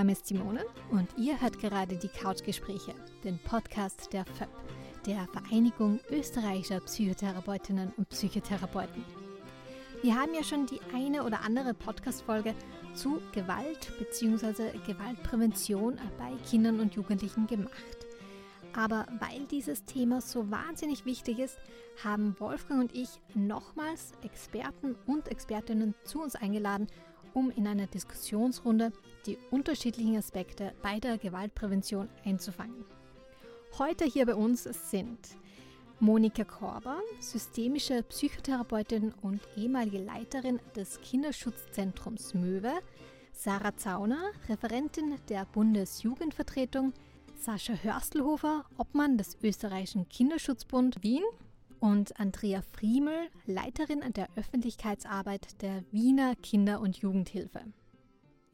Name ist Simone und ihr hört gerade die Couchgespräche, den Podcast der FÖP, der Vereinigung österreichischer Psychotherapeutinnen und Psychotherapeuten. Wir haben ja schon die eine oder andere Podcast-Folge zu Gewalt bzw. Gewaltprävention bei Kindern und Jugendlichen gemacht. Aber weil dieses Thema so wahnsinnig wichtig ist, haben Wolfgang und ich nochmals Experten und Expertinnen zu uns eingeladen, um in einer Diskussionsrunde die unterschiedlichen Aspekte bei der Gewaltprävention einzufangen. Heute hier bei uns sind Monika Korber, systemische Psychotherapeutin und ehemalige Leiterin des Kinderschutzzentrums Möwe, Sarah Zauner, Referentin der Bundesjugendvertretung, Sascha Hörstelhofer, Obmann des österreichischen Kinderschutzbund Wien und Andrea Friemel, Leiterin der Öffentlichkeitsarbeit der Wiener Kinder- und Jugendhilfe.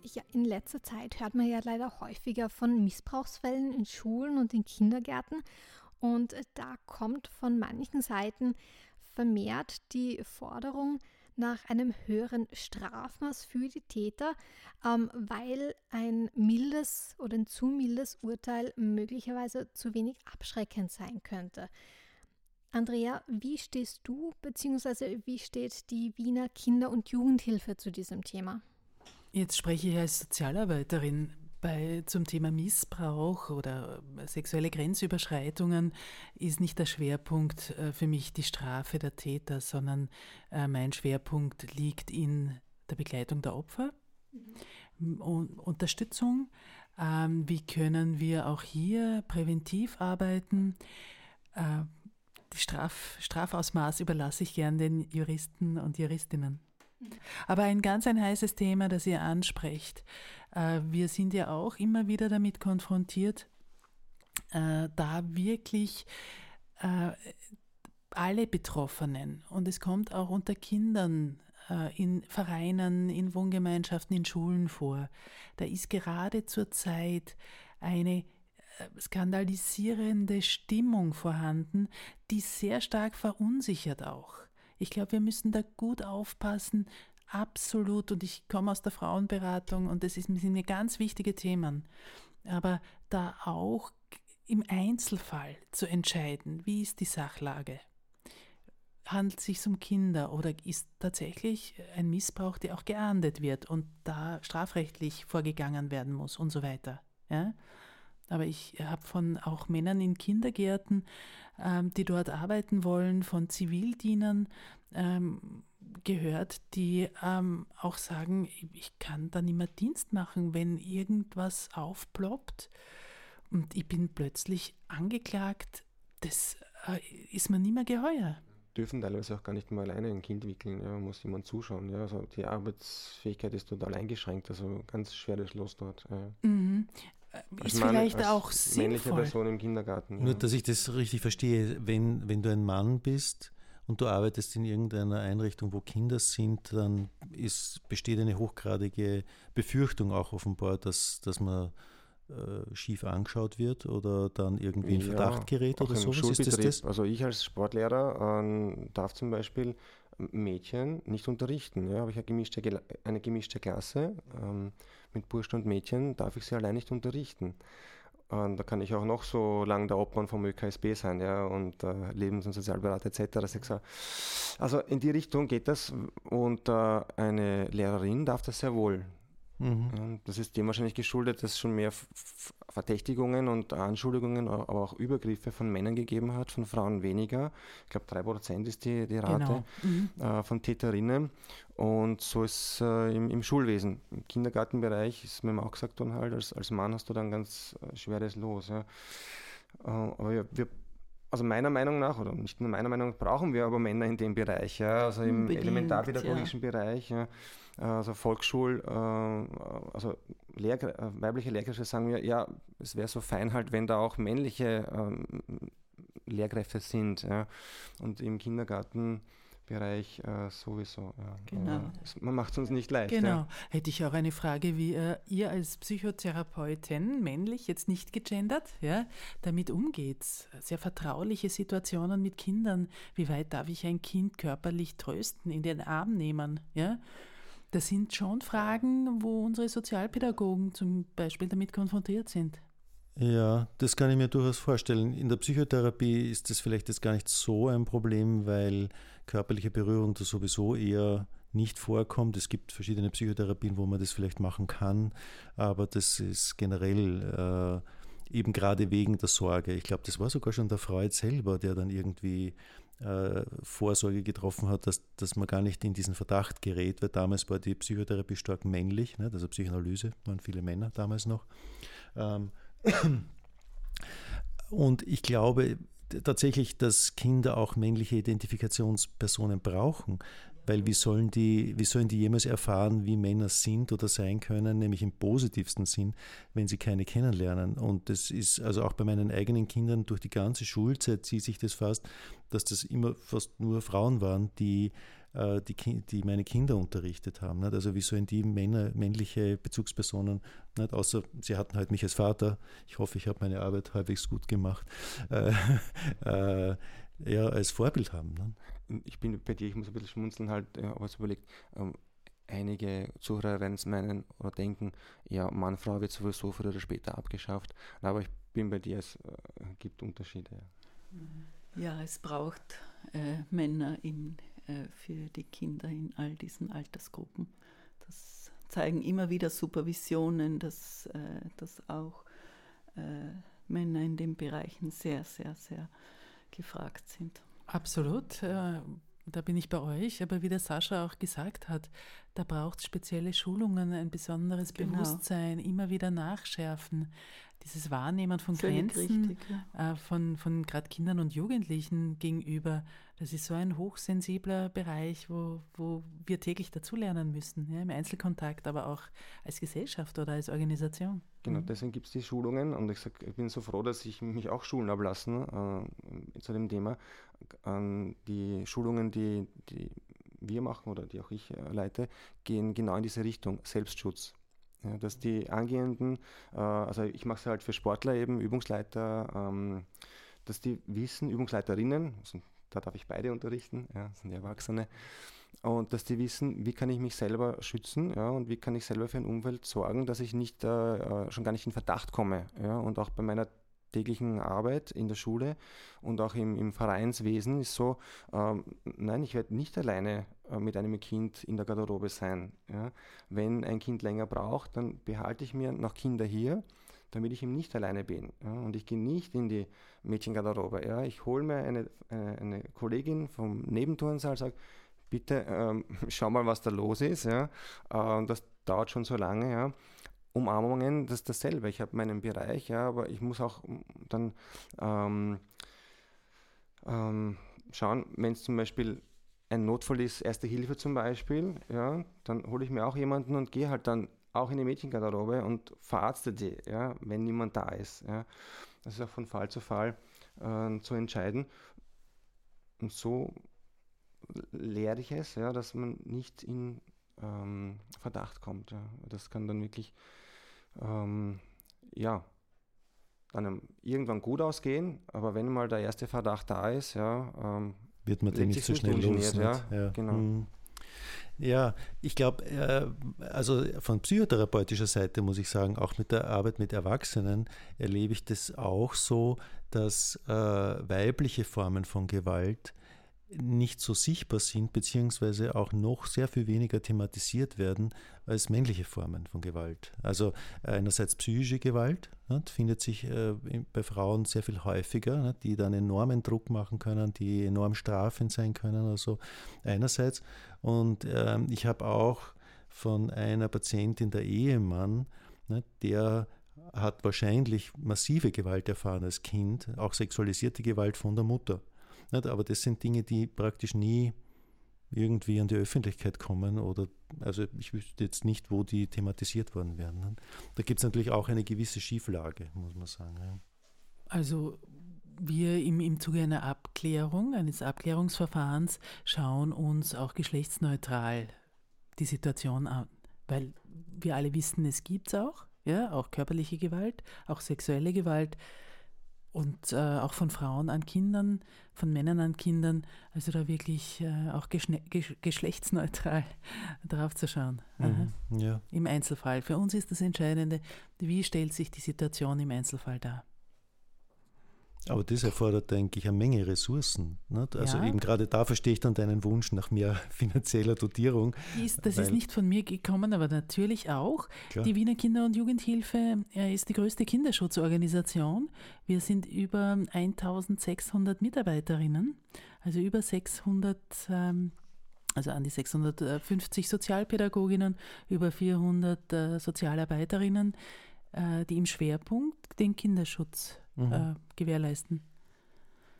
Ja, in letzter Zeit hört man ja leider häufiger von Missbrauchsfällen in Schulen und in Kindergärten und da kommt von manchen Seiten vermehrt die Forderung nach einem höheren Strafmaß für die Täter, ähm, weil ein mildes oder ein zu mildes Urteil möglicherweise zu wenig abschreckend sein könnte. Andrea, wie stehst du bzw. wie steht die Wiener Kinder- und Jugendhilfe zu diesem Thema? Jetzt spreche ich als Sozialarbeiterin. Bei, zum Thema Missbrauch oder sexuelle Grenzüberschreitungen ist nicht der Schwerpunkt äh, für mich die Strafe der Täter, sondern äh, mein Schwerpunkt liegt in der Begleitung der Opfer mhm. und Unterstützung. Ähm, wie können wir auch hier präventiv arbeiten? Äh, Straf, Strafausmaß überlasse ich gern den Juristen und Juristinnen. Aber ein ganz ein heißes Thema, das ihr ansprecht. Äh, wir sind ja auch immer wieder damit konfrontiert, äh, da wirklich äh, alle Betroffenen und es kommt auch unter Kindern in Vereinen, in Wohngemeinschaften, in Schulen vor. Da ist gerade zur Zeit eine skandalisierende Stimmung vorhanden, die sehr stark verunsichert auch. Ich glaube, wir müssen da gut aufpassen, absolut. Und ich komme aus der Frauenberatung und das sind mir ganz wichtige Themen. Aber da auch im Einzelfall zu entscheiden, wie ist die Sachlage? Handelt es sich um Kinder oder ist tatsächlich ein Missbrauch, der auch geahndet wird und da strafrechtlich vorgegangen werden muss und so weiter? Ja? Aber ich habe von auch Männern in Kindergärten, ähm, die dort arbeiten wollen, von Zivildienern ähm, gehört, die ähm, auch sagen, ich kann da nicht mehr Dienst machen, wenn irgendwas aufploppt und ich bin plötzlich angeklagt. Das äh, ist mir nicht mehr geheuer dürfen teilweise auch gar nicht mehr alleine ein Kind wickeln. Ja, muss jemand zuschauen. Ja, also die Arbeitsfähigkeit ist total eingeschränkt. Also ganz schweres Los dort. Ja. Mhm. Als ist Mann, vielleicht als auch männliche sinnvoll. Person im Kindergarten. Nur, dass ich das richtig verstehe, wenn, wenn du ein Mann bist und du arbeitest in irgendeiner Einrichtung, wo Kinder sind, dann ist, besteht eine hochgradige Befürchtung auch offenbar, dass, dass man äh, schief angeschaut wird oder dann irgendwie in Verdacht gerät oder so? Ist das das? Also ich als Sportlehrer äh, darf zum Beispiel Mädchen nicht unterrichten. Ja, habe ich eine gemischte, eine gemischte Klasse ähm, mit Burschen und Mädchen, darf ich sie allein nicht unterrichten. Und da kann ich auch noch so lange der Obmann vom ÖKSB sein, ja, und äh, Lebens- und Sozialberater etc. Also in die Richtung geht das und äh, eine Lehrerin darf das sehr wohl. Mhm. Das ist dem wahrscheinlich geschuldet, dass es schon mehr Verdächtigungen und Anschuldigungen, aber auch Übergriffe von Männern gegeben hat, von Frauen weniger. Ich glaube, 3% ist die, die Rate genau. mhm. äh, von Täterinnen. Und so ist äh, im, im, Schulwesen. Im Kindergartenbereich ist mir auch gesagt worden, halt, als, als Mann hast du dann ganz äh, schweres Los. Ja. Äh, aber wir, wir also meiner Meinung nach, oder nicht nur meiner Meinung nach, brauchen wir aber Männer in dem Bereich, ja, also im elementarpädagogischen ja. Bereich, ja, also Volksschul, äh, also Lehr weibliche Lehrkräfte sagen mir, ja, es wäre so fein halt, wenn da auch männliche ähm, Lehrkräfte sind, ja, und im Kindergarten Bereich äh, sowieso. Ja. Genau. Es, man macht es uns nicht leicht. Genau. Ja. Hätte ich auch eine Frage, wie äh, ihr als Psychotherapeutin, männlich, jetzt nicht gegendert, ja, damit umgeht. Sehr vertrauliche Situationen mit Kindern. Wie weit darf ich ein Kind körperlich trösten, in den Arm nehmen? Ja? Das sind schon Fragen, wo unsere Sozialpädagogen zum Beispiel damit konfrontiert sind. Ja, das kann ich mir durchaus vorstellen. In der Psychotherapie ist das vielleicht jetzt gar nicht so ein Problem, weil körperliche Berührung da sowieso eher nicht vorkommt. Es gibt verschiedene Psychotherapien, wo man das vielleicht machen kann, aber das ist generell äh, eben gerade wegen der Sorge. Ich glaube, das war sogar schon der Freud selber, der dann irgendwie äh, Vorsorge getroffen hat, dass, dass man gar nicht in diesen Verdacht gerät, weil damals war die Psychotherapie stark männlich, ne? also Psychoanalyse waren viele Männer damals noch. Ähm, und ich glaube tatsächlich, dass Kinder auch männliche Identifikationspersonen brauchen, weil wie sollen die, wie sollen die jemals erfahren, wie Männer sind oder sein können, nämlich im positivsten Sinn, wenn sie keine kennenlernen. Und das ist also auch bei meinen eigenen Kindern durch die ganze Schulzeit zieht sich das fast, dass das immer fast nur Frauen waren, die die, die, meine Kinder unterrichtet haben. Nicht? Also wie sollen die Männer, männliche Bezugspersonen, nicht? außer sie hatten halt mich als Vater, ich hoffe, ich habe meine Arbeit halbwegs gut gemacht, äh, äh, ja, als Vorbild haben. Ne? ich bin bei dir, ich muss ein bisschen schmunzeln halt, ja, was überlegt, ähm, einige Zuhörerinnen meinen oder denken, ja, Mann, Frau wird sowieso früher oder später abgeschafft. Aber ich bin bei dir, es äh, gibt Unterschiede. Ja, ja es braucht äh, Männer in, äh, für die Kinder in all diesen Altersgruppen. Das zeigen immer wieder Supervisionen, dass, äh, dass auch äh, Männer in den Bereichen sehr, sehr, sehr gefragt sind. Absolut. Äh, da bin ich bei euch. Aber wie der Sascha auch gesagt hat, da braucht es spezielle Schulungen, ein besonderes genau. Bewusstsein, immer wieder nachschärfen. Dieses Wahrnehmen von Völlig Grenzen richtig, ja. äh, von, von gerade Kindern und Jugendlichen gegenüber, das ist so ein hochsensibler Bereich, wo, wo wir täglich dazulernen müssen, ja, im Einzelkontakt, aber auch als Gesellschaft oder als Organisation. Genau, mhm. deswegen gibt es die Schulungen und ich, sag, ich bin so froh, dass ich mich auch schulen habe lassen äh, zu dem Thema. Äh, die Schulungen, die, die wir machen oder die auch ich äh, leite, gehen genau in diese Richtung, Selbstschutz. Ja, dass die Angehenden, äh, also ich mache es halt für Sportler eben, Übungsleiter, ähm, dass die wissen, Übungsleiterinnen, also da darf ich beide unterrichten, ja, sind Erwachsene, und dass die wissen, wie kann ich mich selber schützen ja, und wie kann ich selber für ein Umfeld sorgen, dass ich nicht äh, äh schon gar nicht in Verdacht komme. Ja, und auch bei meiner täglichen Arbeit in der Schule und auch im, im Vereinswesen ist so, ähm, nein, ich werde nicht alleine äh, mit einem Kind in der Garderobe sein. Ja. Wenn ein Kind länger braucht, dann behalte ich mir noch Kinder hier, damit ich eben nicht alleine bin. Ja. Und ich gehe nicht in die Mädchengarderobe. Ja. Ich hole mir eine, eine, äh, eine, Kollegin vom Nebenturnsaal sage, bitte ähm, schau mal, was da los ist. Ja. Äh, das dauert schon so lange. Ja. Umarmungen, das ist dasselbe. Ich habe meinen Bereich, ja, aber ich muss auch dann ähm, ähm, schauen, wenn es zum Beispiel ein Notfall ist, Erste Hilfe zum Beispiel, ja, dann hole ich mir auch jemanden und gehe halt dann auch in die Mädchengarderobe und verarzte die, ja, wenn niemand da ist. Ja. Das ist auch von Fall zu Fall äh, zu entscheiden. Und so lehre ich es, ja, dass man nicht in ähm, Verdacht kommt. Ja. Das kann dann wirklich ähm, ja, dann irgendwann gut ausgehen, aber wenn mal der erste Verdacht da ist, ja, ähm, wird man den nicht so schnell los. Ja, ja. Genau. Mhm. Ja, ich glaube, äh, also von psychotherapeutischer Seite muss ich sagen, auch mit der Arbeit mit Erwachsenen erlebe ich das auch so, dass äh, weibliche Formen von Gewalt nicht so sichtbar sind, beziehungsweise auch noch sehr viel weniger thematisiert werden als männliche Formen von Gewalt. Also einerseits psychische Gewalt ne, findet sich äh, bei Frauen sehr viel häufiger, ne, die dann enormen Druck machen können, die enorm strafend sein können. Also einerseits. Und äh, ich habe auch von einer Patientin der Ehemann, ne, der hat wahrscheinlich massive Gewalt erfahren als Kind, auch sexualisierte Gewalt von der Mutter. Aber das sind Dinge, die praktisch nie irgendwie an die Öffentlichkeit kommen oder also ich wüsste jetzt nicht, wo die thematisiert worden wären. Da gibt es natürlich auch eine gewisse Schieflage, muss man sagen. Also wir im, im Zuge einer Abklärung, eines Abklärungsverfahrens schauen uns auch geschlechtsneutral die Situation an, weil wir alle wissen, es gibt es auch, ja, auch körperliche Gewalt, auch sexuelle Gewalt. Und äh, auch von Frauen an Kindern, von Männern an Kindern, also da wirklich äh, auch geschlechtsneutral drauf zu schauen. Mhm, ja. Im Einzelfall. Für uns ist das Entscheidende, wie stellt sich die Situation im Einzelfall dar. Aber das erfordert, denke ich, eine Menge Ressourcen. Nicht? Also ja. eben gerade da verstehe ich dann deinen Wunsch nach mehr finanzieller Dotierung. Ist, das ist nicht von mir gekommen, aber natürlich auch. Klar. Die Wiener Kinder- und Jugendhilfe äh, ist die größte Kinderschutzorganisation. Wir sind über 1600 Mitarbeiterinnen, also über 600 ähm, also an die 650 Sozialpädagoginnen, über 400 äh, Sozialarbeiterinnen, äh, die im Schwerpunkt den Kinderschutz mhm. äh, gewährleisten.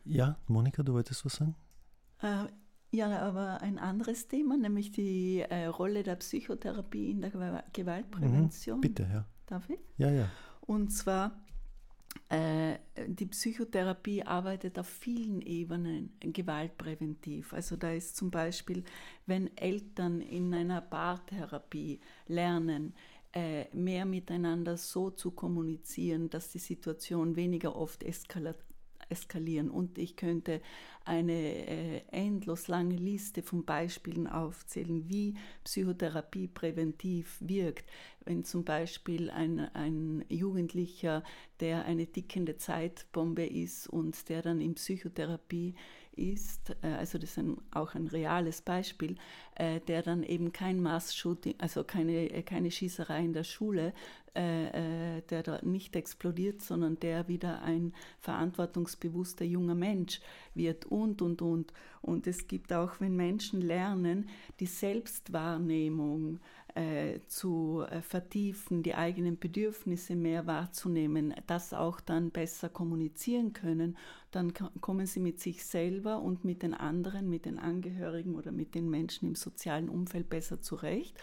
Ja, Monika, du wolltest was sagen? Äh, ja, aber ein anderes Thema, nämlich die äh, Rolle der Psychotherapie in der Gewaltprävention. Mhm, bitte, ja. Darf ich? Ja, ja. Und zwar, äh, die Psychotherapie arbeitet auf vielen Ebenen gewaltpräventiv. Also da ist zum Beispiel, wenn Eltern in einer Paartherapie lernen, mehr miteinander so zu kommunizieren, dass die Situation weniger oft eskalieren. Und ich könnte eine äh, endlos lange Liste von Beispielen aufzählen, wie Psychotherapie präventiv wirkt. Wenn zum Beispiel ein, ein Jugendlicher, der eine tickende Zeitbombe ist und der dann in Psychotherapie ist, äh, also das ist ein, auch ein reales Beispiel, äh, der dann eben kein Mass-Shooting, also keine, äh, keine Schießerei in der Schule, der da nicht explodiert, sondern der wieder ein verantwortungsbewusster junger Mensch wird und, und, und. Und es gibt auch, wenn Menschen lernen, die Selbstwahrnehmung, äh, zu äh, vertiefen, die eigenen Bedürfnisse mehr wahrzunehmen, das auch dann besser kommunizieren können, dann kommen sie mit sich selber und mit den anderen, mit den Angehörigen oder mit den Menschen im sozialen Umfeld besser zurecht.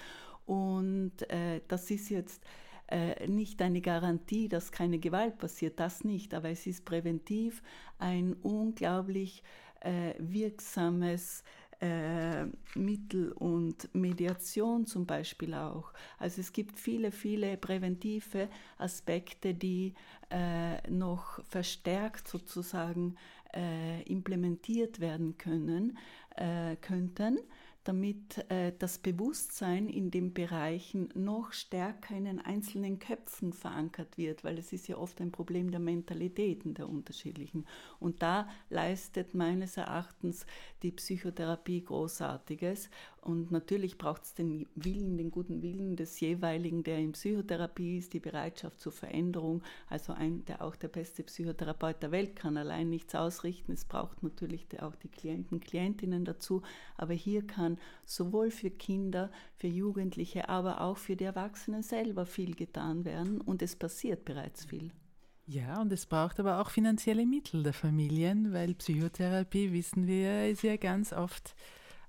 Und äh, das ist jetzt äh, nicht eine Garantie, dass keine Gewalt passiert, das nicht, aber es ist präventiv ein unglaublich äh, wirksames äh, Mittel und Mediation zum Beispiel auch. Also es gibt viele, viele präventive Aspekte, die äh, noch verstärkt sozusagen äh, implementiert werden können, äh, könnten damit äh, das Bewusstsein in den Bereichen noch stärker in den einzelnen Köpfen verankert wird, weil es ist ja oft ein Problem der Mentalitäten der unterschiedlichen. Und da leistet meines Erachtens die Psychotherapie Großartiges. Und natürlich braucht es den Willen, den guten Willen des jeweiligen, der in Psychotherapie ist, die Bereitschaft zur Veränderung. Also ein, der auch der beste Psychotherapeut der Welt kann allein nichts ausrichten. Es braucht natürlich auch die Klienten, Klientinnen dazu. Aber hier kann sowohl für Kinder, für Jugendliche, aber auch für die Erwachsenen selber viel getan werden. Und es passiert bereits viel. Ja, und es braucht aber auch finanzielle Mittel der Familien, weil Psychotherapie, wissen wir, ist ja ganz oft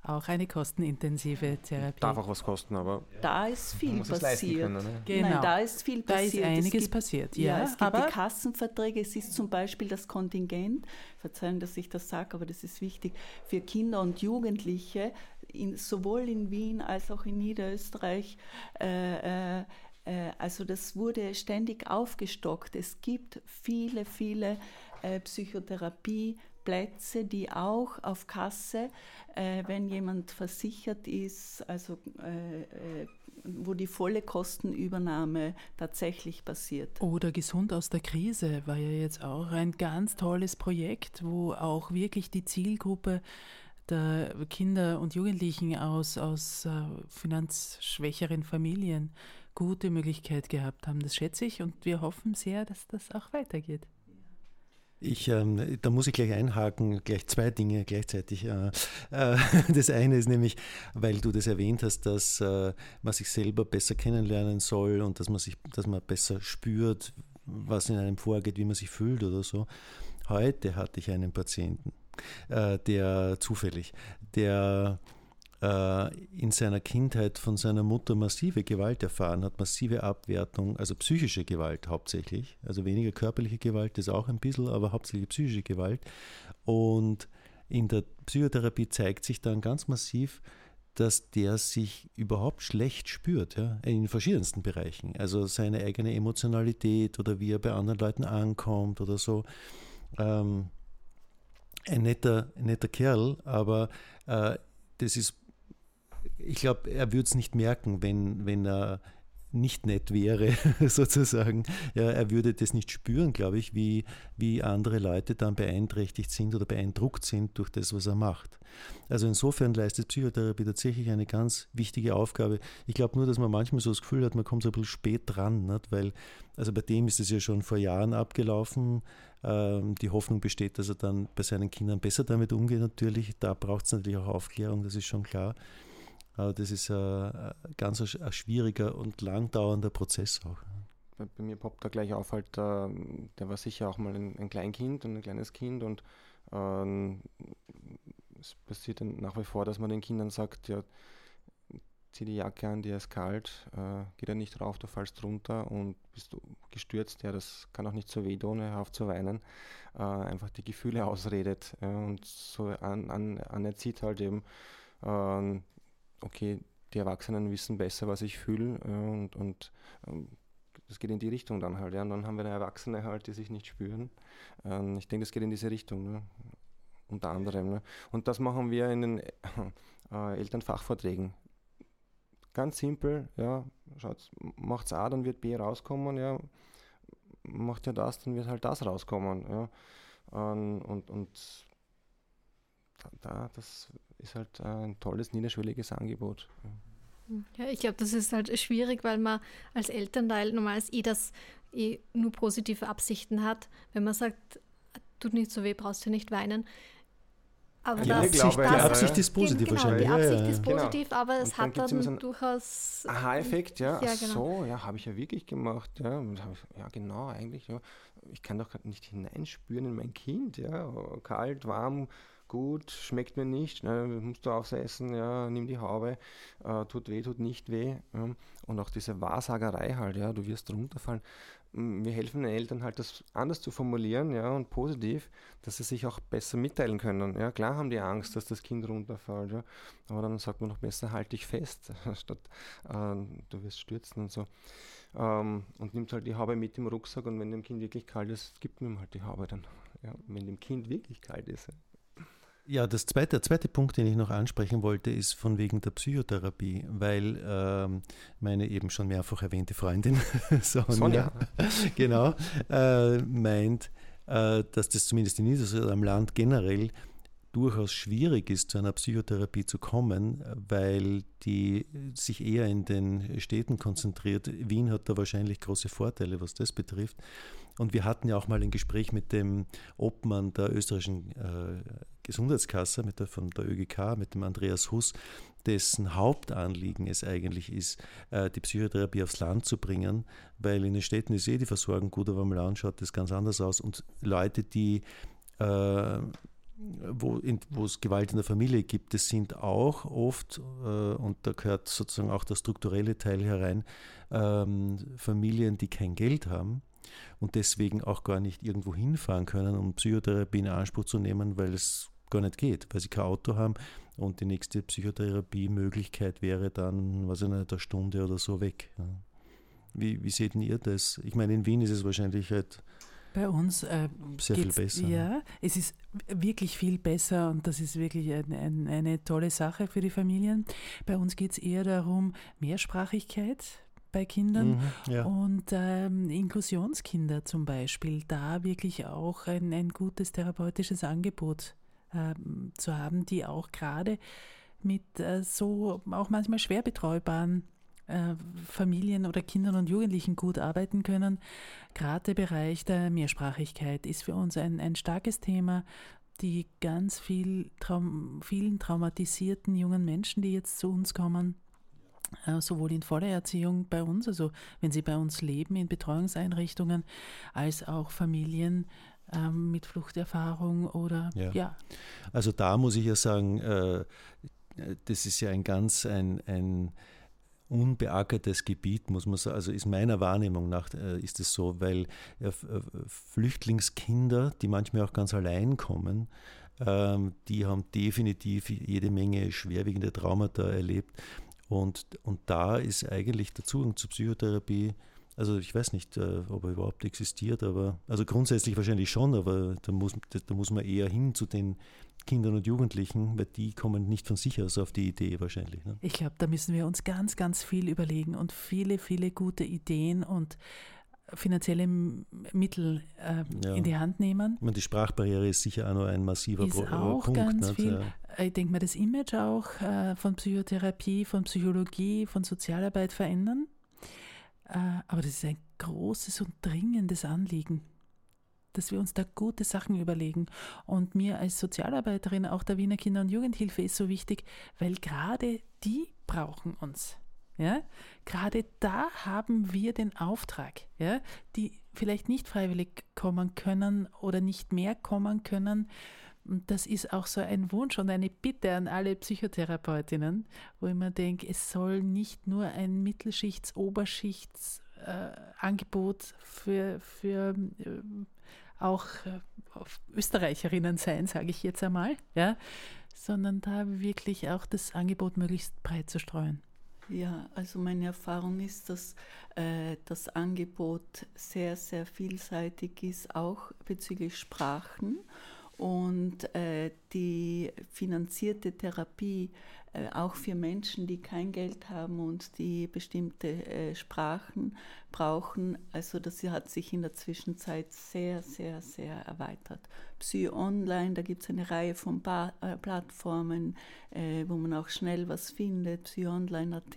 auch eine kostenintensive Therapie. Darf auch was kosten, aber. Da ist viel passiert. Können, ne? Genau. Nein, da ist viel passiert. Da ist einiges gibt, passiert. Ja, ja es gibt aber die Kassenverträge. Es ist zum Beispiel das Kontingent. Verzeihen, dass ich das sage, aber das ist wichtig. Für Kinder und Jugendliche, in, sowohl in Wien als auch in Niederösterreich, äh, äh, äh, also das wurde ständig aufgestockt. Es gibt viele, viele äh, Psychotherapieplätze, die auch auf Kasse, äh, wenn jemand versichert ist, also wo die volle Kostenübernahme tatsächlich passiert. Oder Gesund aus der Krise war ja jetzt auch ein ganz tolles Projekt, wo auch wirklich die Zielgruppe der Kinder und Jugendlichen aus, aus finanzschwächeren Familien gute Möglichkeit gehabt haben. Das schätze ich und wir hoffen sehr, dass das auch weitergeht. Ich, ähm, da muss ich gleich einhaken, gleich zwei Dinge gleichzeitig. Äh, äh, das eine ist nämlich, weil du das erwähnt hast, dass äh, man sich selber besser kennenlernen soll und dass man sich, dass man besser spürt, was in einem vorgeht, wie man sich fühlt oder so. Heute hatte ich einen Patienten, äh, der zufällig, der in seiner Kindheit von seiner Mutter massive Gewalt erfahren hat, massive Abwertung, also psychische Gewalt hauptsächlich, also weniger körperliche Gewalt, das auch ein bisschen, aber hauptsächlich psychische Gewalt. Und in der Psychotherapie zeigt sich dann ganz massiv, dass der sich überhaupt schlecht spürt, ja, in verschiedensten Bereichen. Also seine eigene Emotionalität oder wie er bei anderen Leuten ankommt oder so. ähm, ein netter, ein netter Kerl, aber äh, das ist, ich glaube, er würde es nicht merken, wenn, wenn er nicht nett wäre, sozusagen. Ja, er würde das nicht spüren, glaube ich, wie, wie andere Leute dann beeinträchtigt sind oder beeindruckt sind durch das, was er macht. Also insofern leistet Psychotherapie tatsächlich eine ganz wichtige Aufgabe. Ich glaube nur, dass man manchmal so das Gefühl hat, man kommt so ein bisschen spät dran, nicht? weil, also bei dem ist es ja schon vor Jahren abgelaufen. Ähm, die Hoffnung besteht, dass er dann bei seinen Kindern besser damit umgeht natürlich. Da braucht es natürlich auch Aufklärung, das ist schon klar. Aber das ist ein, ganz ein, schwieriger und langdauernder Prozess auch. Bei, bei mir poppt da gleich auf, halt, äh, der war sicher auch mal ein, ein Kleinkind und ein kleines Kind und ähm, es passiert dann nach wie vor, dass man den Kindern sagt, ja, zieh die Jacke an, die ist kalt, äh, geh da nicht rauf, du fallst runter und bist du gestürzt, ja, das kann auch nicht so weh tun, auf zu weinen, äh, einfach die Gefühle ausredet äh, und so an, an, anerzieht halt eben, ähm, okay, die Erwachsenen wissen besser, was ich fühle äh, und, und ähm, das geht in die Richtung dann halt. Ja. Und dann haben wir Erwachsene halt, die sich nicht spüren. Ähm, ich denke, das geht in diese Richtung, ne? unter anderem. Ne? Und das machen wir in den äh, Elternfachvorträgen. Ganz simpel, ja, schaut, macht's A, dann wird B rauskommen, ja, macht ja das, dann wird halt das rauskommen, ja. Und, und, und da, das ist halt ein tolles, niederschwelliges Angebot. Ja, ich glaube, das ist halt schwierig, weil man als Elternteil normalerweise eh das eh nur positive Absichten hat. Wenn man sagt, tut nicht so weh, brauchst du nicht weinen. Aber die, das, Absicht, das, die Absicht ist positiv genau, wahrscheinlich. Die Absicht ja, ja. ist genau. positiv, genau. aber es und hat dann, dann so durchaus. Aha-Effekt, ja. ja genau. so, ja, habe ich ja wirklich gemacht. Ja, ja genau, eigentlich. Ja. Ich kann doch nicht hineinspüren in mein Kind. Ja. Kalt, warm, gut, schmeckt mir nicht, ne, musst du aufsetzen, ja, nimm die Haube, äh, tut weh, tut nicht weh. Ja. Und auch diese Wahrsagerei halt, ja, du wirst runterfallen. Wir helfen den Eltern halt, das anders zu formulieren, ja, und positiv, dass sie sich auch besser mitteilen können. Ja, klar haben die Angst, dass das Kind runterfällt, ja, aber dann sagt man noch besser, halt dich fest, statt äh, du wirst stürzen und so. Ähm, und nimmt halt die Haube mit im Rucksack und wenn dem Kind wirklich kalt ist, gibt man ihm halt die Haube dann. Ja, wenn dem Kind wirklich kalt ist. Ja. Ja, das zweite, der zweite Punkt, den ich noch ansprechen wollte, ist von wegen der Psychotherapie, weil ähm, meine eben schon mehrfach erwähnte Freundin Sonja, Sonja. genau, äh, meint, äh, dass das zumindest in Niedersachsen am Land generell durchaus schwierig ist, zu einer Psychotherapie zu kommen, weil die sich eher in den Städten konzentriert. Wien hat da wahrscheinlich große Vorteile, was das betrifft. Und wir hatten ja auch mal ein Gespräch mit dem Obmann der österreichischen äh, Gesundheitskasse, mit der, von der ÖGK, mit dem Andreas Huss, dessen Hauptanliegen es eigentlich ist, äh, die Psychotherapie aufs Land zu bringen, weil in den Städten ist eh die Versorgung gut, aber am Land schaut das ganz anders aus. Und Leute, die äh, wo, in, wo es Gewalt in der Familie gibt, das sind auch oft, äh, und da gehört sozusagen auch der strukturelle Teil herein, ähm, Familien, die kein Geld haben und deswegen auch gar nicht irgendwo hinfahren können, um Psychotherapie in Anspruch zu nehmen, weil es gar nicht geht, weil sie kein Auto haben und die nächste Psychotherapie-Möglichkeit wäre dann, was ich nicht, eine Stunde oder so weg. Wie, wie seht ihr das? Ich meine, in Wien ist es wahrscheinlich halt bei uns äh, sehr viel besser. Ja, es ist wirklich viel besser und das ist wirklich ein, ein, eine tolle Sache für die Familien. Bei uns geht es eher darum, Mehrsprachigkeit bei Kindern mhm, ja. und ähm, Inklusionskinder zum Beispiel, da wirklich auch ein, ein gutes therapeutisches Angebot ähm, zu haben, die auch gerade mit äh, so auch manchmal schwer betreubaren äh, Familien oder Kindern und Jugendlichen gut arbeiten können. Gerade der Bereich der Mehrsprachigkeit ist für uns ein, ein starkes Thema. Die ganz viel Traum, vielen traumatisierten jungen Menschen, die jetzt zu uns kommen, äh, sowohl in voller Erziehung bei uns, also wenn sie bei uns leben in Betreuungseinrichtungen, als auch Familien ähm, mit Fluchterfahrung oder ja. ja. Also da muss ich ja sagen, äh, das ist ja ein ganz ein, ein unbeackertes Gebiet, muss man sagen. Also ist meiner Wahrnehmung nach äh, ist es so, weil äh, Flüchtlingskinder, die manchmal auch ganz allein kommen, ähm, die haben definitiv jede Menge schwerwiegende Traumata erlebt. Und, und da ist eigentlich der Zugang zur Psychotherapie Also ich weiß nicht, äh, ob er überhaupt existiert, aber also grundsätzlich wahrscheinlich schon, aber da muss, da muss man eher hin zu den Kindern und Jugendlichen, weil die kommen nicht von sich aus auf die Idee wahrscheinlich. Ne? Ich glaube, da müssen wir uns ganz, ganz viel überlegen und viele, viele gute Ideen und finanzielle Mittel äh, ja. in die Hand nehmen. meine, die Sprachbarriere ist sicher auch noch ein massiver ist Pro auch Punkt. Ganz nicht? viel. Ich denke mal, das Image auch äh, von Psychotherapie, von Psychologie, von Sozialarbeit verändern. Äh, aber das ist ein großes und dringendes Anliegen, dass wir uns da gute Sachen überlegen. Und mir als Sozialarbeiterin auch der Wiener Kinder- und Jugendhilfe ist so wichtig, weil gerade die brauchen uns. Ja? Gerade da haben wir den Auftrag, ja? die vielleicht nicht freiwillig kommen können oder nicht mehr kommen können. Und das ist auch so ein Wunsch und eine Bitte an alle Psychotherapeutinnen, wo ich mir denke, es soll nicht nur ein Mittelschichts-, Oberschichtsangebot äh, für, für äh, auch äh, Österreicherinnen sein, sage ich jetzt einmal, ja? sondern da wirklich auch das Angebot möglichst breit zu streuen. Ja, also meine Erfahrung ist, dass äh, das Angebot sehr, sehr vielseitig ist, auch bezüglich Sprachen. Und äh, die finanzierte Therapie auch für Menschen, die kein Geld haben und die bestimmte äh, Sprachen brauchen. Also das hat sich in der Zwischenzeit sehr, sehr, sehr erweitert. Psy Online, da gibt es eine Reihe von ba äh, Plattformen, äh, wo man auch schnell was findet, Psy Online.at,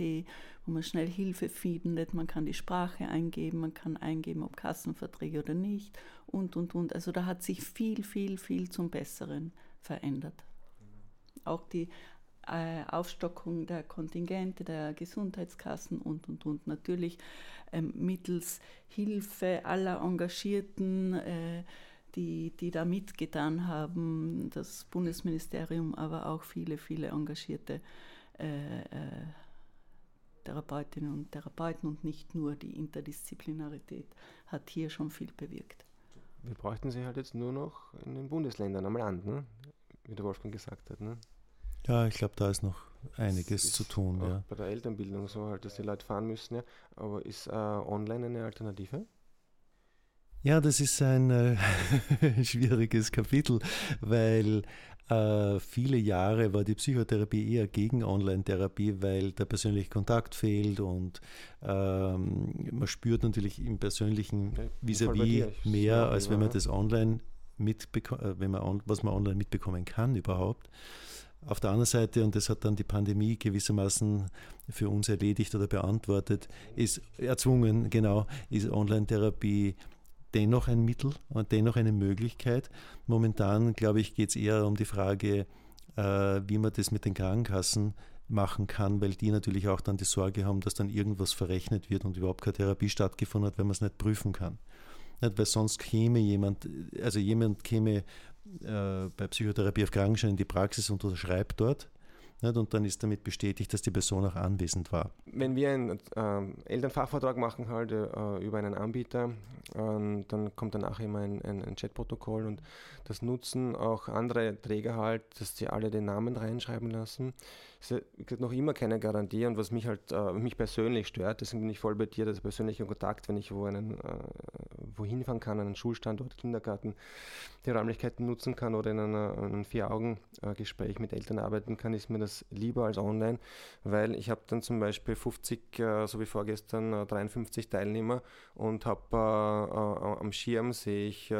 wo man schnell Hilfe findet, man kann die Sprache eingeben, man kann eingeben, ob Kassenverträge oder nicht und, und, und. Also da hat sich viel, viel, viel zum Besseren verändert. Auch die äh, Aufstockung der Kontingente, der Gesundheitskassen und, und, und. Natürlich ähm, mittels Hilfe aller Engagierten, äh, die, die da mitgetan haben, das Bundesministerium, aber auch viele, viele engagierte äh, äh, Therapeutinnen und Therapeuten und nicht nur die Interdisziplinarität hat hier schon viel bewirkt. Wir bräuchten sie halt jetzt nur noch in den Bundesländern am Land, ne? wie der Wolfgang gesagt hat. Ne? Ja, ich glaube, da ist noch einiges ist zu tun. Ja. Bei der Elternbildung so halt, dass die Leute fahren müssen. Ja. Aber ist äh, online eine Alternative? Ja, das ist ein äh, schwieriges Kapitel, weil äh, viele Jahre war die Psychotherapie eher gegen Online-Therapie, weil der persönliche Kontakt fehlt und ähm, man spürt natürlich im persönlichen vis-à-vis -vis mehr, als wenn man das online mitbekommt, äh, wenn man was man online mitbekommen kann überhaupt. Auf der anderen Seite, und das hat dann die Pandemie gewissermaßen für uns erledigt oder beantwortet, ist erzwungen, genau, ist Online-Therapie dennoch ein Mittel und dennoch eine Möglichkeit. Momentan, glaube ich, geht es eher um die Frage, äh, wie man das mit den Krankenkassen machen kann, weil die natürlich auch dann die Sorge haben, dass dann irgendwas verrechnet wird und überhaupt keine Therapie stattgefunden hat, wenn man es nicht prüfen kann. Nicht, weil sonst käme jemand, also jemand käme äh, bei Psychotherapie auf Krankenschein in die Praxis und unterschreibt dort. Nicht? Und dann ist damit bestätigt, dass die Person auch anwesend war. Wenn wir einen äh, Elternfachvertrag machen, halt äh, über einen Anbieter, ähm, dann kommt danach immer ein, ein, ein Chatprotokoll und das nutzen auch andere Träger halt, dass sie alle den Namen reinschreiben lassen. Es ist noch immer keine Garantie und was mich halt äh, mich persönlich stört, deswegen bin ich voll bei dir, dass persönlicher Kontakt, wenn ich wo einen, äh, wohin fahren kann, einen Schulstandort, Kindergarten, die Räumlichkeiten nutzen kann oder in einer, einem Vier-Augen-Gespräch mit Eltern arbeiten kann, ist mir das lieber als online, weil ich habe dann zum Beispiel 50, äh, so wie vorgestern, 53 äh, Teilnehmer und habe äh, am Schirm sehe ich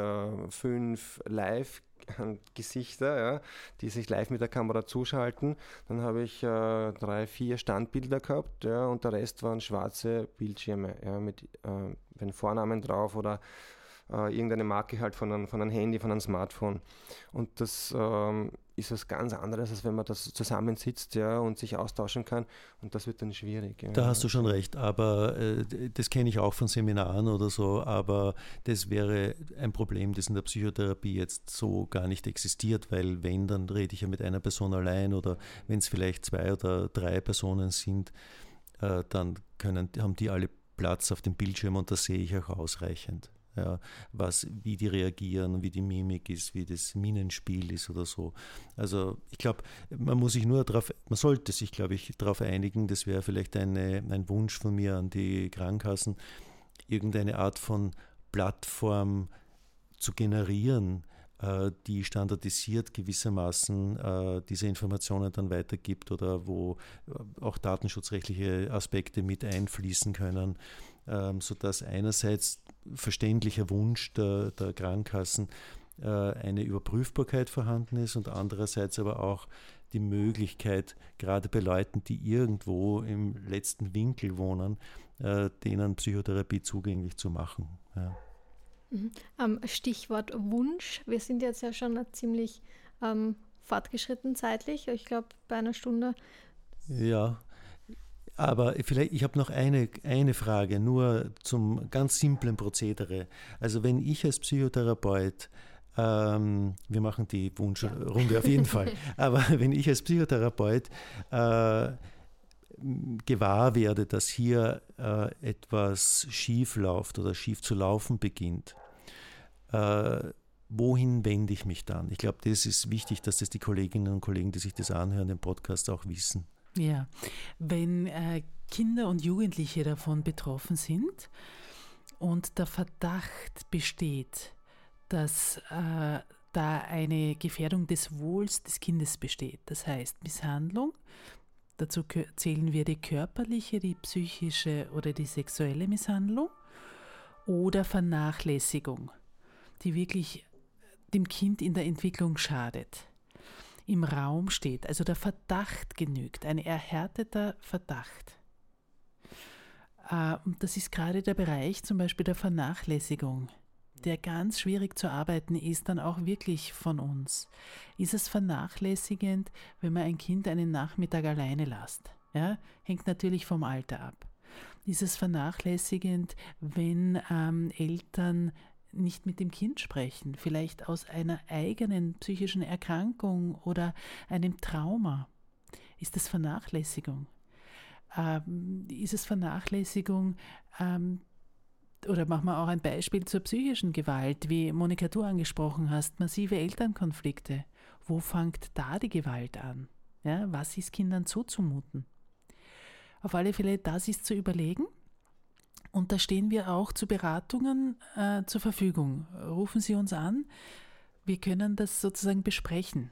fünf live Gesichter, ja, die sich live mit der Kamera zuschalten. Dann habe ich äh, drei, vier Standbilder gehabt ja, und der Rest waren schwarze Bildschirme ja, mit äh, den Vornamen drauf oder äh, irgendeine Marke halt von einem, von einem Handy, von einem Smartphone. Und das ähm, ist was ganz anderes, als wenn man das zusammensitzt ja, und sich austauschen kann. Und das wird dann schwierig. Ja. Da hast du schon recht, aber äh, das kenne ich auch von Seminaren oder so, aber das wäre ein Problem, das in der Psychotherapie jetzt so gar nicht existiert, weil wenn, dann rede ich ja mit einer Person allein oder wenn es vielleicht zwei oder drei Personen sind, äh, dann können, haben die alle Platz auf dem Bildschirm und das sehe ich auch ausreichend ja, was, wie die reagieren, wie die Mimik ist, wie das Minenspiel ist oder so. Also ich glaube, man muss sich nur darauf, man sollte sich, glaube ich, darauf einigen, das wäre vielleicht eine, ein Wunsch von mir an die Krankenkassen, irgendeine Art von Plattform zu generieren, äh, die standardisiert gewissermaßen äh, diese Informationen dann weitergibt oder wo äh, auch datenschutzrechtliche Aspekte mit einfließen können, ähm, sodass einerseits verständlicher Wunsch der, der Krankenkassen eine Überprüfbarkeit vorhanden ist und andererseits aber auch die Möglichkeit, gerade bei Leuten, die irgendwo im letzten Winkel wohnen, denen Psychotherapie zugänglich zu machen. Ja. Mhm. Ähm, Stichwort Wunsch. Wir sind jetzt ja schon ziemlich ähm, fortgeschritten zeitlich. Ich glaube, bei einer Stunde. Ja, aber vielleicht, ich habe noch eine, eine Frage, nur zum ganz simplen Prozedere. Also wenn ich als Psychotherapeut, ähm, wir machen die Wunschrunde ja. auf jeden Fall, aber wenn ich als Psychotherapeut äh, gewahr werde, dass hier äh, etwas schief läuft oder schief zu laufen beginnt, äh, wohin wende ich mich dann? Ich glaube, das ist wichtig, dass das die Kolleginnen und Kollegen, die sich das anhören, den Podcast auch wissen. Ja, wenn äh, Kinder und Jugendliche davon betroffen sind und der Verdacht besteht, dass äh, da eine Gefährdung des Wohls des Kindes besteht, das heißt Misshandlung, dazu zählen wir die körperliche, die psychische oder die sexuelle Misshandlung oder Vernachlässigung die wirklich dem Kind in der Entwicklung schadet, im Raum steht, also der Verdacht genügt, ein erhärteter Verdacht. Äh, und das ist gerade der Bereich zum Beispiel der Vernachlässigung, der ganz schwierig zu arbeiten ist, dann auch wirklich von uns. Ist es vernachlässigend, wenn man ein Kind einen Nachmittag alleine lässt? Ja, hängt natürlich vom Alter ab. Ist es vernachlässigend, wenn ähm, Eltern nicht mit dem Kind sprechen, vielleicht aus einer eigenen psychischen Erkrankung oder einem Trauma? Ist das Vernachlässigung? Ähm, ist es Vernachlässigung ähm, oder machen wir auch ein Beispiel zur psychischen Gewalt, wie Monika du angesprochen hast, massive Elternkonflikte. Wo fängt da die Gewalt an? Ja, was ist Kindern zuzumuten? Auf alle Fälle, das ist zu überlegen und da stehen wir auch zu Beratungen äh, zur Verfügung. Rufen Sie uns an. Wir können das sozusagen besprechen.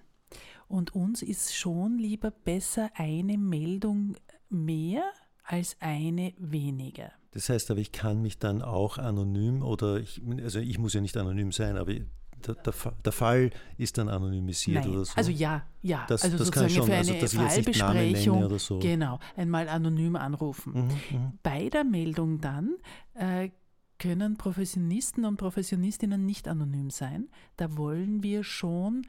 Und uns ist schon lieber besser eine Meldung mehr als eine weniger. Das heißt aber, ich kann mich dann auch anonym oder ich, also ich muss ja nicht anonym sein, aber der, der, der, Fall ist dann anonymisiert Nein. oder so? Also ja, ja. Das, also das sozusagen schon, für also eine also, Fallbesprechung, oder so. genau, einmal anonym anrufen. Mhm, mhm. Bei der Meldung dann äh, können Professionisten und Professionistinnen nicht anonym sein. Da wollen wir schon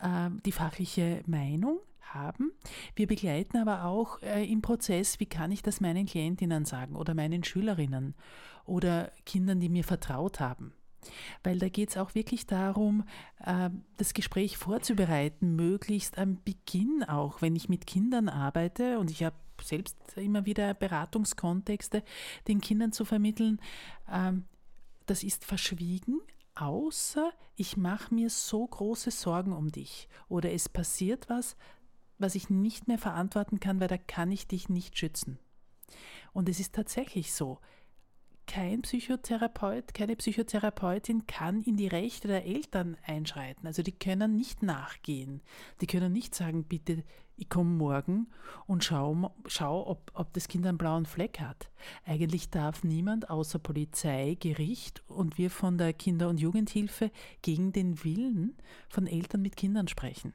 äh, die fachliche Meinung haben. Wir begleiten aber auch äh, im Prozess, wie kann ich das meinen Klientinnen sagen oder meinen Schülerinnen oder Kindern, die mir vertraut haben. Weil da geht es auch wirklich darum, ähm, das Gespräch vorzubereiten, möglichst am Beginn auch, wenn ich mit Kindern arbeite und ich habe selbst immer wieder Beratungskontexte, den Kindern zu vermitteln, ähm, das ist verschwiegen, außer ich mache mir so große Sorgen um dich oder es passiert was, was ich nicht mehr verantworten kann, weil da kann ich dich nicht schützen. Und es ist tatsächlich so kein Psychotherapeut, keine Psychotherapeutin kann in die Rechte der Eltern einschreiten. Also die können nicht nachgehen. Die können nicht sagen, bitte, ich komme morgen und schau, schau ob, ob das Kind einen blauen Fleck hat. Eigentlich darf niemand außer Polizei, Gericht und wir von der Kinder- und Jugendhilfe gegen den Willen von Eltern mit Kindern sprechen.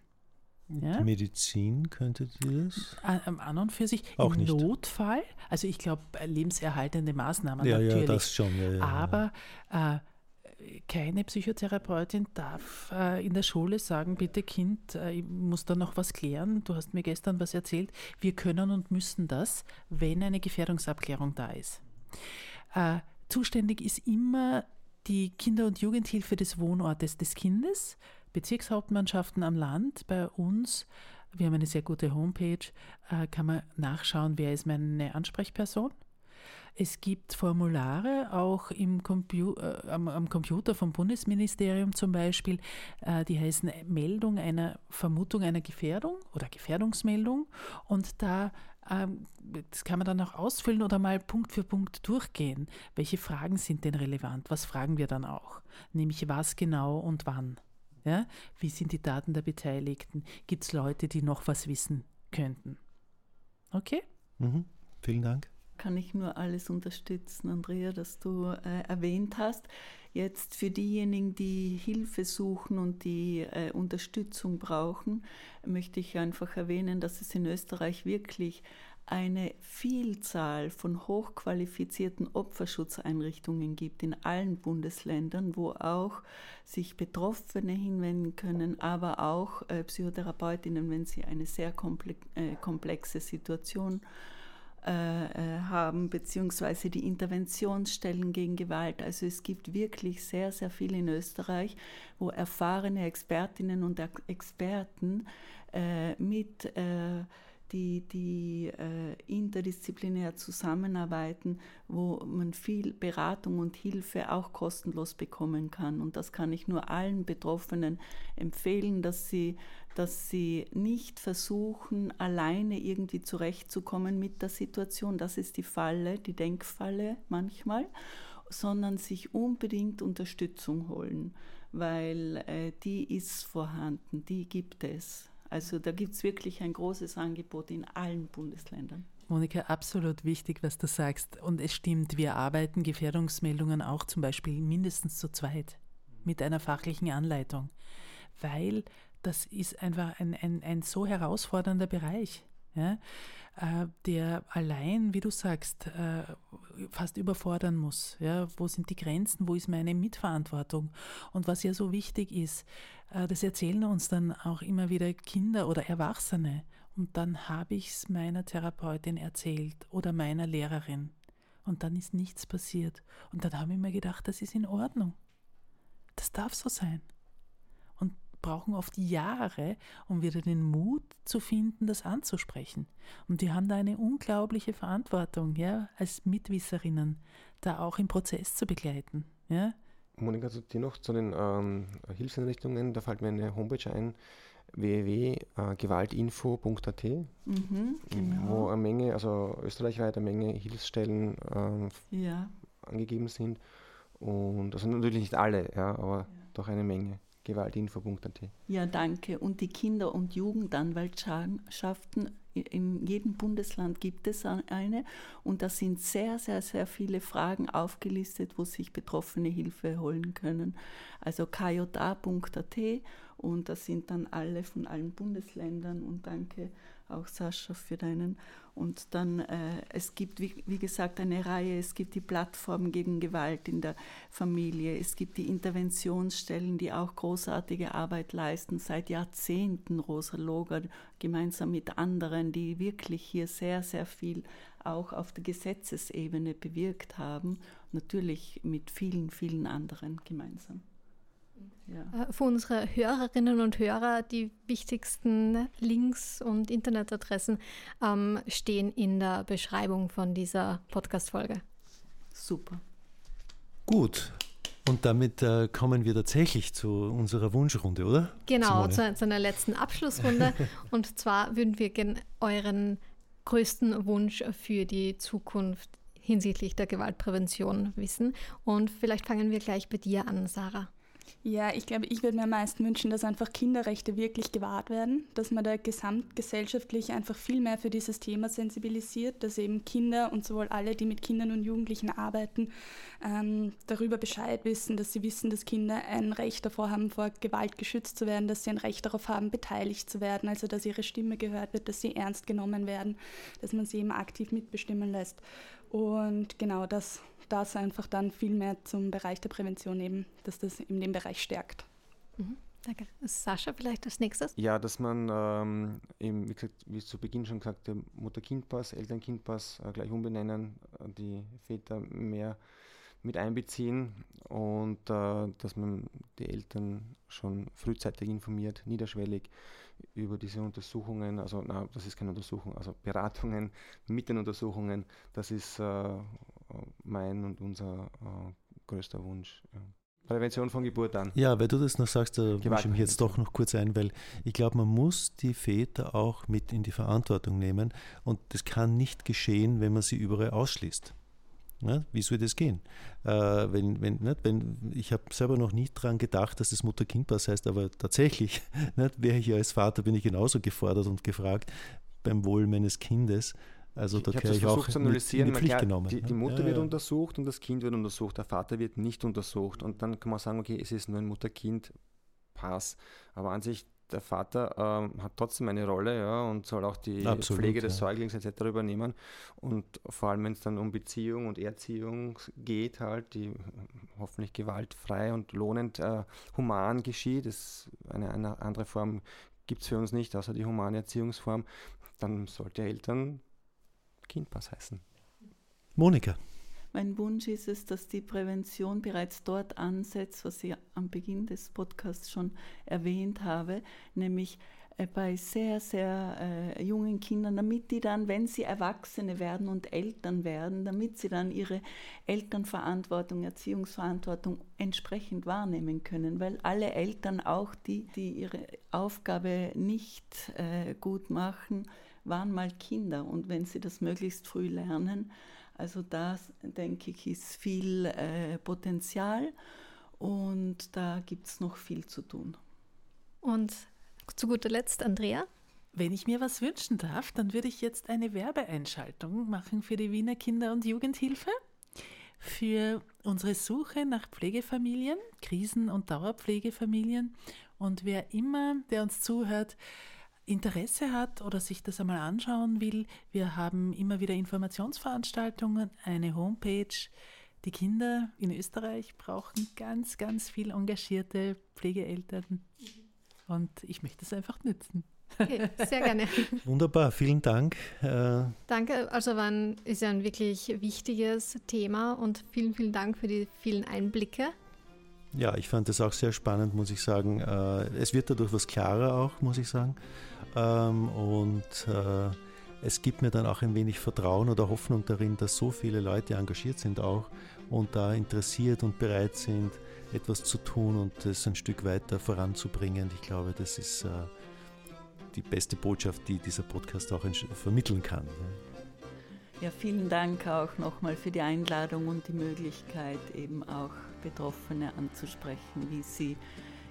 Ja? Medizin könnte das? An, an und für sich. Auch Im nicht. Notfall, also ich glaube, lebenserhaltende Maßnahmen ja, natürlich. Ja, das schon. Ja, ja, aber äh, keine Psychotherapeutin darf äh, in der Schule sagen, bitte Kind, äh, ich muss da noch was klären, du hast mir gestern was erzählt. Wir können und müssen das, wenn eine Gefährdungsabklärung da ist. Äh, zuständig ist immer die Kinder- und Jugendhilfe des Wohnortes des Kindes. Bezirkshauptmannschaften am Land bei uns. Wir haben eine sehr gute Homepage, äh, kann man nachschauen, wer ist meine Ansprechperson. Es gibt Formulare auch im Compu äh, am, am, Computer vom Bundesministerium zum Beispiel, äh, die heißen Meldung einer Vermutung einer Gefährdung oder Gefährdungsmeldung. Und da ähm, das kann man dann auch ausfüllen oder mal Punkt für Punkt durchgehen. Welche Fragen sind denn relevant? Was fragen wir dann auch? Nämlich was genau und wann? Ja? Wie sind die Daten der Beteiligten? Gibt es Leute, die noch was wissen könnten? Okay? Mhm. Vielen Dank. Kann ich nur alles unterstützen, Andrea, dass du äh, erwähnt hast. Jetzt für diejenigen, die Hilfe suchen und die äh, Unterstützung brauchen, möchte ich einfach erwähnen, dass es in Österreich wirklich eine Vielzahl von hochqualifizierten Opferschutzeinrichtungen gibt in allen Bundesländern, wo auch sich Betroffene hinwenden können, aber auch äh, Psychotherapeutinnen, wenn sie eine sehr äh, komplexe Situation äh, äh, haben, beziehungsweise die Interventionsstellen gegen Gewalt. Also es gibt wirklich sehr, sehr viel in Österreich, wo erfahrene Expertinnen und Experten äh, mit äh, die, die äh, interdisziplinär zusammenarbeiten, wo man viel Beratung und Hilfe auch kostenlos bekommen kann. Und das kann ich nur allen Betroffenen empfehlen, dass sie, dass sie nicht versuchen, alleine irgendwie zurechtzukommen mit der Situation. Das ist die Falle, die Denkfalle manchmal, sondern sich unbedingt Unterstützung holen, weil äh, die ist vorhanden, die gibt es. Also da gibt es wirklich ein großes Angebot in allen Bundesländern. Monika, absolut wichtig, was du sagst. Und es stimmt, wir arbeiten Gefährdungsmeldungen auch zum Beispiel mindestens zu zweit mit einer fachlichen Anleitung, weil das ist einfach ein, ein, ein so herausfordernder Bereich. Ja, äh, der allein, wie du sagst, äh, fast überfordern muss. Ja, wo sind die Grenzen? Wo ist meine Mitverantwortung? Und was ja so wichtig ist, äh, das erzählen uns dann auch immer wieder Kinder oder Erwachsene. Und dann habe ich es meiner Therapeutin erzählt oder meiner Lehrerin. Und dann ist nichts passiert. Und dann habe ich mir gedacht, das ist in Ordnung. Das darf so sein. Brauchen oft Jahre, um wieder den Mut zu finden, das anzusprechen. Und die haben da eine unglaubliche Verantwortung, ja, als Mitwisserinnen, da auch im Prozess zu begleiten. Ja. Monika, zu dir noch zu den ähm, Hilfseinrichtungen, da fällt mir eine Homepage ein, www.gewaltinfo.at, mhm, genau. wo eine Menge, also österreichweit eine Menge Hilfsstellen ähm, ja. angegeben sind. Und also natürlich nicht alle, ja, aber ja. doch eine Menge gewaltinfo.at. Ja, danke. Und die Kinder- und Jugendanwaltschaften, in jedem Bundesland gibt es eine. Und da sind sehr, sehr, sehr viele Fragen aufgelistet, wo sich Betroffene Hilfe holen können. Also kja.at und das sind dann alle von allen Bundesländern. Und danke auch Sascha für deinen. Und dann, äh, es gibt, wie, wie, gesagt, eine Reihe, es gibt die Plattform gegen Gewalt in der Familie, es gibt die Interventionsstellen, die auch großartige Arbeit leisten, seit Jahrzehnten, Rosa Loger, gemeinsam mit anderen, die wirklich hier sehr, sehr viel auch auf der Gesetzesebene bewirkt haben, natürlich mit vielen, vielen anderen gemeinsam. Ja. Äh, für unsere Hörerinnen und Hörer, die wichtigsten Links und Internetadressen ähm, stehen in der Beschreibung von dieser Podcast-Folge. Super. Gut. Und damit äh, kommen wir tatsächlich zu unserer Wunschrunde, oder? Genau, zu, zu, einer letzten Abschlussrunde. und zwar würden wir gerne euren größten Wunsch für die Zukunft hinsichtlich der Gewaltprävention wissen. Und vielleicht fangen wir gleich bei dir an, Sarah. Ja, ich glaube, ich würde mir am meisten wünschen, dass einfach Kinderrechte wirklich gewahrt werden, dass man da gesamtgesellschaftlich einfach viel mehr für dieses Thema sensibilisiert, dass eben Kinder und sowohl alle, die mit Kindern und Jugendlichen arbeiten, ähm, darüber Bescheid wissen, dass sie wissen, dass Kinder ein Recht davor haben, vor Gewalt geschützt zu werden, dass sie ein Recht darauf haben, beteiligt zu werden, also dass ihre Stimme gehört wird, dass sie ernst genommen werden, dass man sie eben aktiv mitbestimmen lässt. Und genau das das einfach dann viel mehr zum Bereich der Prävention eben, dass das in dem Bereich stärkt. Mhm. Danke. Sascha, vielleicht als nächstes? Ja, dass man ähm, eben, wie gesagt, wie es zu Beginn schon gesagt habe, Mutter-Kind-Pass, Eltern-Kind-Pass äh, gleich umbenennen, die Väter mehr mit einbeziehen und äh, dass man die Eltern schon frühzeitig informiert, niederschwellig über diese Untersuchungen, also na, das ist keine Untersuchung, also Beratungen mit den Untersuchungen, das ist äh, mein und unser größter Wunsch. Ja. Prävention von Geburt an. Ja, weil du das noch sagst, da mische ich mich jetzt doch noch kurz ein, weil ich glaube, man muss die Väter auch mit in die Verantwortung nehmen und das kann nicht geschehen, wenn man sie überall ausschließt. Ja, wie soll das gehen? Äh, wenn, wenn, nicht, wenn, ich habe selber noch nie daran gedacht, dass das Mutter-Kind-Pass heißt, aber tatsächlich wäre ich als Vater, bin ich genauso gefordert und gefragt beim Wohl meines Kindes. Also da ich ich auch zu analysieren. Mit, Pflicht genommen. Die, die Mutter ja, wird ja. untersucht und das Kind wird untersucht, der Vater wird nicht untersucht. Und dann kann man sagen, okay, es ist nur ein Mutter-Kind-Pass. Aber an sich, der Vater ähm, hat trotzdem eine Rolle ja, und soll auch die Absolut, Pflege des ja. Säuglings etc. übernehmen. Und vor allem, wenn es dann um Beziehung und Erziehung geht, halt, die hoffentlich gewaltfrei und lohnend äh, human geschieht, das eine, eine andere Form gibt es für uns nicht, außer die humane Erziehungsform, dann sollte Eltern Kindpass heißen. Monika. Mein Wunsch ist es, dass die Prävention bereits dort ansetzt, was ich am Beginn des Podcasts schon erwähnt habe, nämlich äh, bei sehr, sehr äh, jungen Kindern, damit die dann, wenn sie Erwachsene werden und Eltern werden, damit sie dann ihre Elternverantwortung, Erziehungsverantwortung entsprechend wahrnehmen können, weil alle Eltern, auch die, die ihre Aufgabe nicht äh, gut machen, waren mal Kinder und wenn sie das möglichst früh lernen, also da denke ich, ist viel äh, Potenzial und da gibt es noch viel zu tun. Und zu guter Letzt, Andrea? Wenn ich mir was wünschen darf, dann würde ich jetzt eine Werbeeinschaltung machen für die Wiener Kinder- und Jugendhilfe, für unsere Suche nach Pflegefamilien, Krisen- und Dauerpflegefamilien. Und wer immer, der uns zuhört, Interesse hat oder sich das einmal anschauen will, wir haben immer wieder Informationsveranstaltungen, eine Homepage. Die Kinder in Österreich brauchen ganz, ganz viel engagierte Pflegeeltern. Und ich möchte es einfach nützen. Okay, sehr gerne. Wunderbar, vielen Dank. Äh Danke, also war ein, ist ja ein wirklich wichtiges Thema und vielen, vielen Dank für die vielen Einblicke. Ja, ich fand das auch sehr spannend, muss ich sagen. Äh, es wird dadurch was klarer auch, muss ich sagen. Ähm, und äh, es gibt mir dann auch ein wenig Vertrauen oder Hoffnung darin, dass so viele Leute engagiert sind auch und da interessiert und bereit sind, etwas zu tun und es ein Stück weiter voranzubringen. Ich glaube, das ist äh, die beste Botschaft, die dieser Podcast auch vermitteln kann. Ja, vielen Dank auch nochmal für die Einladung und die Möglichkeit, eben auch Betroffene anzusprechen, wie sie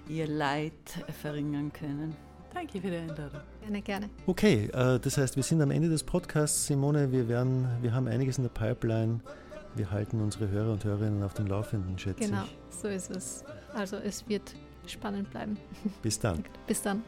ihr Leid verringern können. Danke für die Einladung. Gerne, gerne. Okay, äh, das heißt, wir sind am Ende des Podcasts. Simone, wir, werden, wir haben einiges in der Pipeline. Wir halten unsere Hörer und Hörerinnen auf dem Laufenden, schätze genau, ich. Genau, so ist es. Also es wird spannend bleiben. Bis dann. Bis dann.